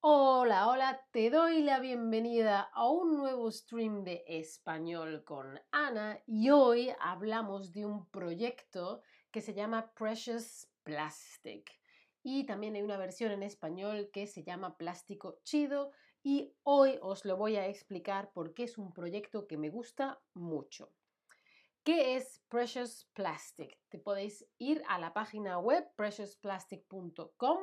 Hola, hola, te doy la bienvenida a un nuevo stream de español con Ana y hoy hablamos de un proyecto que se llama Precious Plastic y también hay una versión en español que se llama Plástico Chido y hoy os lo voy a explicar porque es un proyecto que me gusta mucho. ¿Qué es Precious Plastic? Te podéis ir a la página web preciouplastic.com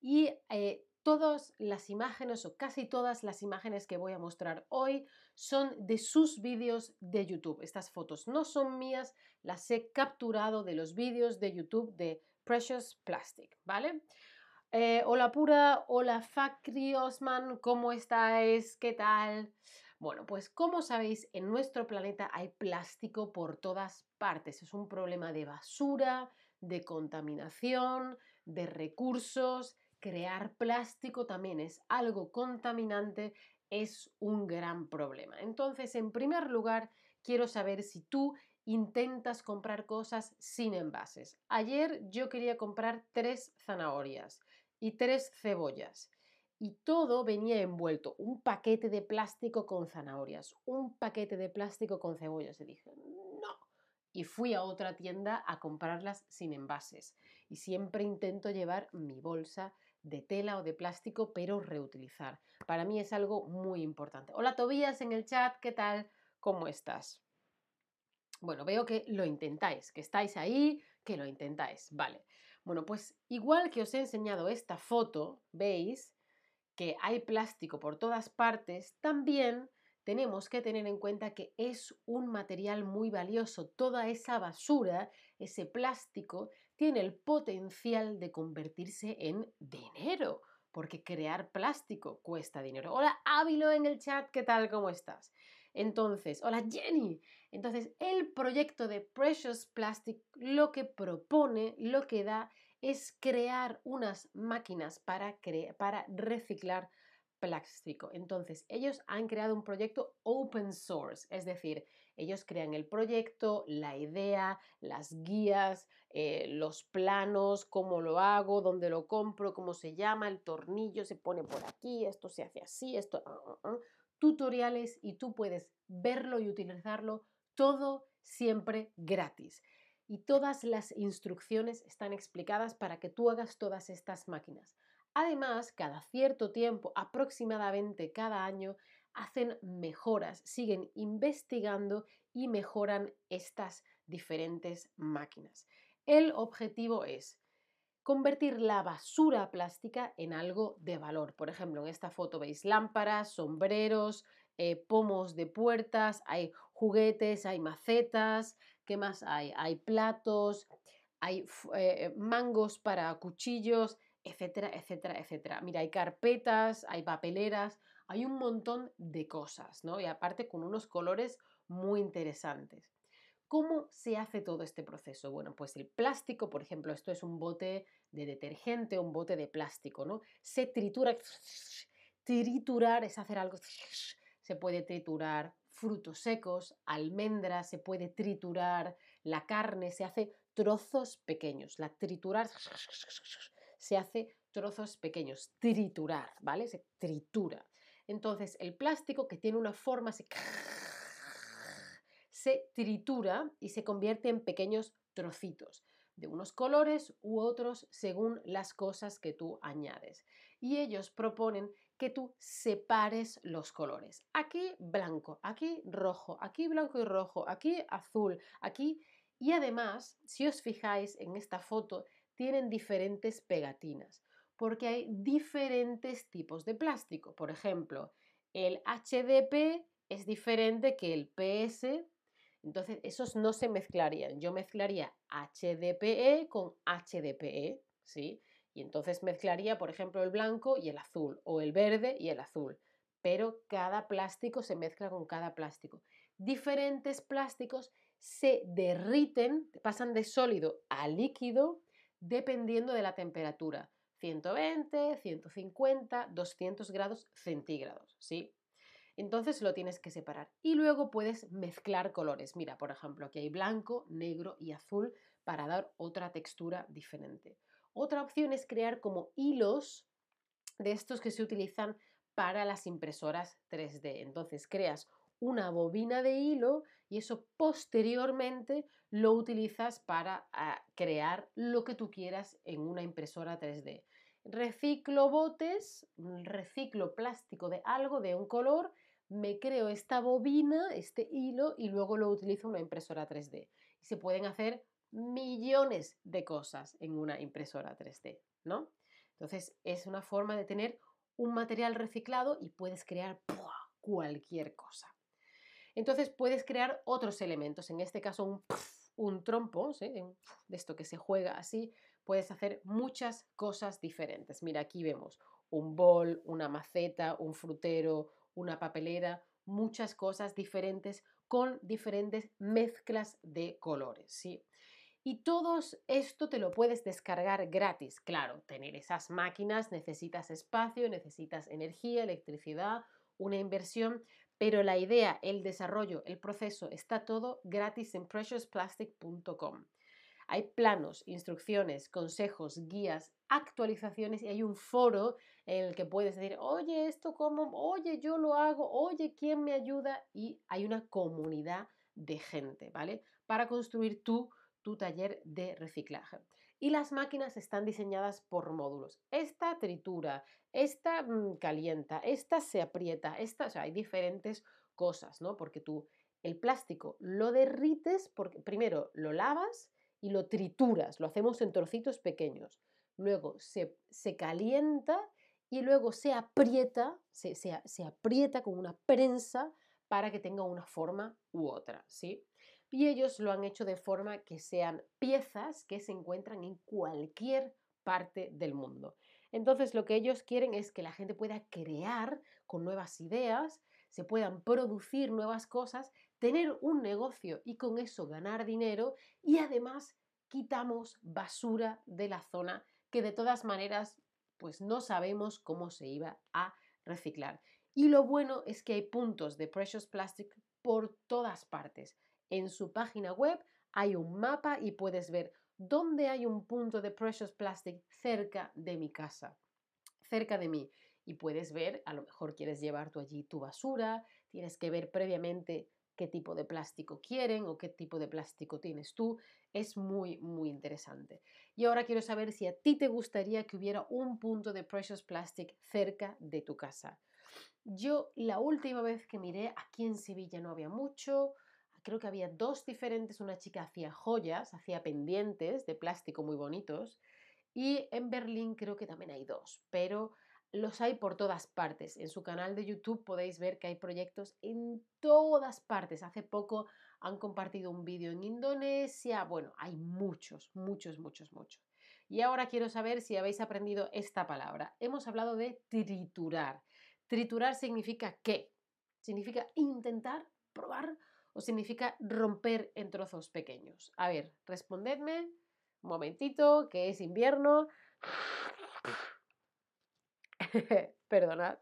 y eh, todas las imágenes o casi todas las imágenes que voy a mostrar hoy son de sus vídeos de YouTube. Estas fotos no son mías, las he capturado de los vídeos de YouTube de Precious Plastic, ¿vale? Eh, hola Pura, hola Fakri Osman, ¿cómo estáis? ¿Qué tal? Bueno, pues como sabéis, en nuestro planeta hay plástico por todas partes. Es un problema de basura, de contaminación, de recursos crear plástico también es algo contaminante, es un gran problema. Entonces, en primer lugar, quiero saber si tú intentas comprar cosas sin envases. Ayer yo quería comprar tres zanahorias y tres cebollas y todo venía envuelto, un paquete de plástico con zanahorias, un paquete de plástico con cebollas. Y dije, no. Y fui a otra tienda a comprarlas sin envases. Y siempre intento llevar mi bolsa de tela o de plástico, pero reutilizar. Para mí es algo muy importante. Hola Tobías en el chat, ¿qué tal? ¿Cómo estás? Bueno, veo que lo intentáis, que estáis ahí, que lo intentáis. Vale. Bueno, pues igual que os he enseñado esta foto, veis que hay plástico por todas partes, también tenemos que tener en cuenta que es un material muy valioso. Toda esa basura, ese plástico, tiene el potencial de convertirse en dinero, porque crear plástico cuesta dinero. Hola Ávilo en el chat, ¿qué tal? ¿Cómo estás? Entonces, hola Jenny. Entonces, el proyecto de Precious Plastic lo que propone, lo que da es crear unas máquinas para, para reciclar plástico. Entonces, ellos han creado un proyecto open source, es decir, ellos crean el proyecto, la idea, las guías, eh, los planos, cómo lo hago, dónde lo compro, cómo se llama, el tornillo se pone por aquí, esto se hace así, esto... Ah, ah, ah, tutoriales y tú puedes verlo y utilizarlo todo siempre gratis. Y todas las instrucciones están explicadas para que tú hagas todas estas máquinas. Además, cada cierto tiempo, aproximadamente cada año, hacen mejoras, siguen investigando y mejoran estas diferentes máquinas. El objetivo es convertir la basura plástica en algo de valor. Por ejemplo, en esta foto veis lámparas, sombreros, eh, pomos de puertas, hay juguetes, hay macetas, ¿qué más hay? Hay platos, hay eh, mangos para cuchillos, etcétera, etcétera, etcétera. Mira, hay carpetas, hay papeleras, hay un montón de cosas, ¿no? Y aparte con unos colores muy interesantes. ¿Cómo se hace todo este proceso? Bueno, pues el plástico, por ejemplo, esto es un bote de detergente, un bote de plástico, ¿no? Se tritura, triturar es hacer algo, se puede triturar frutos secos, almendras, se puede triturar la carne, se hace trozos pequeños. La triturar se hace trozos pequeños, triturar, ¿vale? Se tritura. Entonces, el plástico que tiene una forma se, se tritura y se convierte en pequeños trocitos de unos colores u otros según las cosas que tú añades. Y ellos proponen que tú separes los colores. Aquí blanco, aquí rojo, aquí blanco y rojo, aquí azul, aquí... Y además, si os fijáis en esta foto, tienen diferentes pegatinas, porque hay diferentes tipos de plástico. Por ejemplo, el HDP es diferente que el PS, entonces esos no se mezclarían. Yo mezclaría HDPE con HDPE, ¿sí? Y entonces mezclaría, por ejemplo, el blanco y el azul, o el verde y el azul. Pero cada plástico se mezcla con cada plástico. Diferentes plásticos se derriten, pasan de sólido a líquido dependiendo de la temperatura. 120, 150, 200 grados centígrados, ¿sí? Entonces lo tienes que separar. Y luego puedes mezclar colores. Mira, por ejemplo, aquí hay blanco, negro y azul para dar otra textura diferente. Otra opción es crear como hilos de estos que se utilizan para las impresoras 3D. Entonces creas una bobina de hilo y eso posteriormente lo utilizas para ah, crear lo que tú quieras en una impresora 3D. Reciclo botes, reciclo plástico de algo de un color me creo esta bobina, este hilo, y luego lo utilizo en una impresora 3D. Y se pueden hacer millones de cosas en una impresora 3D, ¿no? Entonces es una forma de tener un material reciclado y puedes crear cualquier cosa. Entonces puedes crear otros elementos, en este caso un, un trompo, de esto que se juega así, puedes hacer muchas cosas diferentes. Mira, aquí vemos un bol, una maceta, un frutero, una papelera, muchas cosas diferentes con diferentes mezclas de colores, ¿sí? Y todo esto te lo puedes descargar gratis. Claro, tener esas máquinas necesitas espacio, necesitas energía, electricidad, una inversión, pero la idea, el desarrollo, el proceso está todo gratis en preciousplastic.com. Hay planos, instrucciones, consejos, guías, actualizaciones y hay un foro en el que puedes decir, oye, esto cómo, oye, yo lo hago, oye, ¿quién me ayuda? Y hay una comunidad de gente, ¿vale? Para construir tu, tu taller de reciclaje. Y las máquinas están diseñadas por módulos. Esta tritura, esta mm, calienta, esta se aprieta, esta, o sea, hay diferentes cosas, ¿no? Porque tú el plástico lo derrites, porque primero lo lavas y lo trituras, lo hacemos en trocitos pequeños. Luego se, se calienta y luego se aprieta, se, se, aprieta con una prensa para que tenga una forma u otra, ¿sí? Y ellos lo han hecho de forma que sean piezas que se encuentran en cualquier parte del mundo. Entonces lo que ellos quieren es que la gente pueda crear con nuevas ideas, se puedan producir nuevas cosas, tener un negocio y con eso ganar dinero y además quitamos basura de la zona que de todas maneras pues no sabemos cómo se iba a reciclar. Y lo bueno es que hay puntos de Precious Plastic por todas partes. En su página web hay un mapa y puedes ver dónde hay un punto de Precious Plastic cerca de mi casa, cerca de mí. Y puedes ver, a lo mejor quieres llevar tú allí tu basura, tienes que ver previamente qué tipo de plástico quieren o qué tipo de plástico tienes tú. Es muy, muy interesante. Y ahora quiero saber si a ti te gustaría que hubiera un punto de Precious Plastic cerca de tu casa. Yo la última vez que miré, aquí en Sevilla no había mucho, creo que había dos diferentes, una chica hacía joyas, hacía pendientes de plástico muy bonitos, y en Berlín creo que también hay dos, pero los hay por todas partes. En su canal de YouTube podéis ver que hay proyectos en todas partes. Hace poco han compartido un vídeo en Indonesia. Bueno, hay muchos, muchos, muchos, muchos. Y ahora quiero saber si habéis aprendido esta palabra. Hemos hablado de triturar. Triturar significa qué? Significa intentar, probar o significa romper en trozos pequeños. A ver, respondedme un momentito, que es invierno. Perdonad.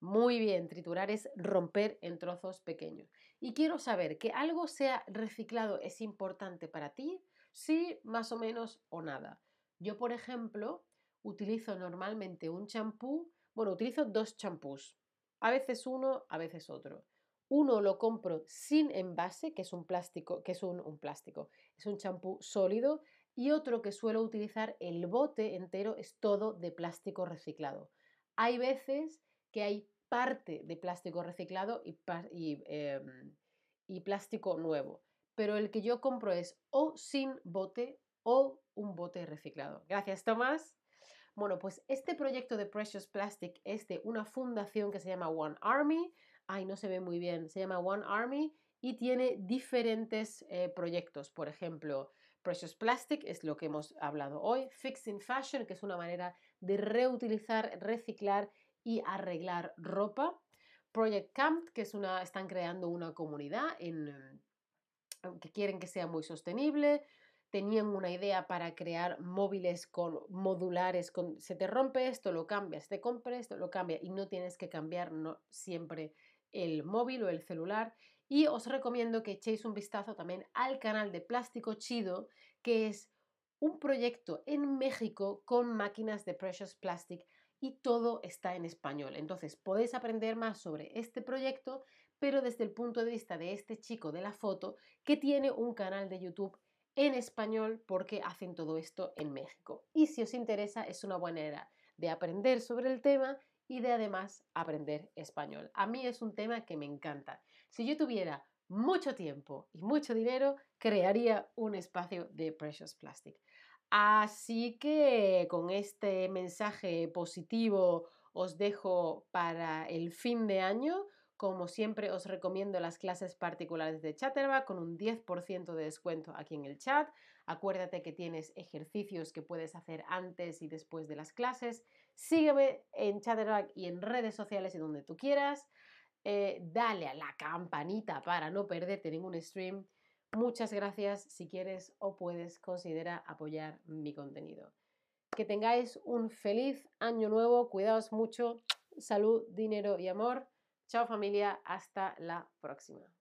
Muy bien, triturar es romper en trozos pequeños. Y quiero saber que algo sea reciclado es importante para ti, sí, más o menos o nada. Yo, por ejemplo, utilizo normalmente un champú, bueno, utilizo dos champús, a veces uno, a veces otro. Uno lo compro sin envase, que es un plástico, que es un, un plástico, es un champú sólido y otro que suelo utilizar, el bote entero es todo de plástico reciclado. Hay veces que hay parte de plástico reciclado y, em, y, plástico nuevo, pero el que yo compro es o sin bote o un bote reciclado. Gracias, Tomás. Bueno, pues este proyecto de Precious Plastic es de una fundación que se llama One Army. Ay, no se ve muy bien. Se llama One Army y tiene diferentes eh, proyectos. Por ejemplo, Precious Plastic es lo que hemos hablado hoy. Fixing Fashion, que es una manera de reutilizar, reciclar y arreglar ropa. Project Camp, que es una, están creando una comunidad en, que quieren que sea muy sostenible. tenían una idea para crear móviles con modulares, con se te rompe esto, lo cambias, te compra esto, lo cambia y no tienes que cambiar siempre el móvil o el celular. Y os recomiendo que echéis un vistazo también al canal de Plástico Chido, que es un proyecto en México con máquinas de Precious Plastic y todo está en español. Entonces podéis aprender más sobre este proyecto, pero desde el punto de vista de este chico de la foto que tiene un canal de YouTube en español porque hacen todo esto en México. Y si os interesa, es una buena manera de aprender sobre el tema y de además aprender español. A mí es un tema que me encanta. Si yo tuviera mucho tiempo y mucho dinero, crearía un espacio de Precious Plastic. Así que con este mensaje positivo os dejo para el fin de año. Como siempre, os recomiendo las clases particulares de Chatterback con un 10% de descuento aquí en el chat. Acuérdate que tienes ejercicios que puedes hacer antes y después de las clases. Sígueme en Chatterback y en redes sociales y donde tú quieras. Eh, dale a la campanita para no perderte ningún stream. Muchas gracias. Si quieres o puedes, considera apoyar mi contenido. Que tengáis un feliz año nuevo. Cuidaos mucho. Salud, dinero y amor. Chao familia, hasta la próxima.